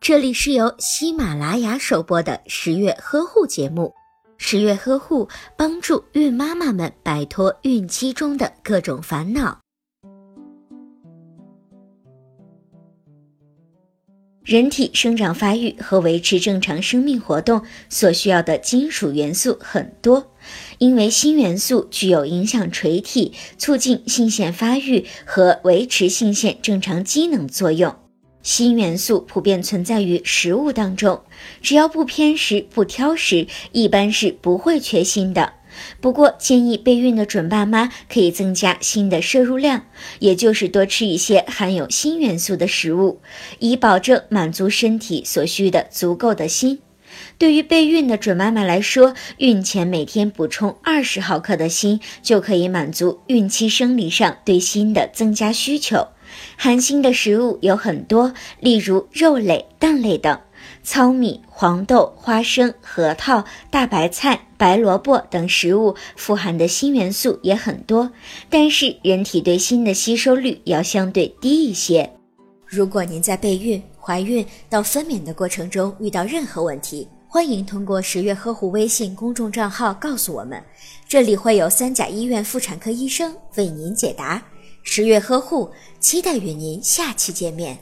这里是由喜马拉雅首播的十月呵护节目。十月呵护帮助孕妈妈们摆脱孕期中的各种烦恼。人体生长发育和维持正常生命活动所需要的金属元素很多，因为锌元素具有影响垂体、促进性腺发育和维持性腺正常机能作用。锌元素普遍存在于食物当中，只要不偏食、不挑食，一般是不会缺锌的。不过，建议备孕的准爸妈可以增加锌的摄入量，也就是多吃一些含有锌元素的食物，以保证满足身体所需的足够的锌。对于备孕的准妈妈来说，孕前每天补充二十毫克的锌，就可以满足孕期生理上对锌的增加需求。含锌的食物有很多，例如肉类、蛋类等；糙米、黄豆、花生、核桃、大白菜、白萝卜等食物富含的锌元素也很多，但是人体对锌的吸收率要相对低一些。如果您在备孕、怀孕到分娩的过程中遇到任何问题，欢迎通过十月呵护微信公众账号告诉我们，这里会有三甲医院妇产科医生为您解答。十月呵护，期待与您下期见面。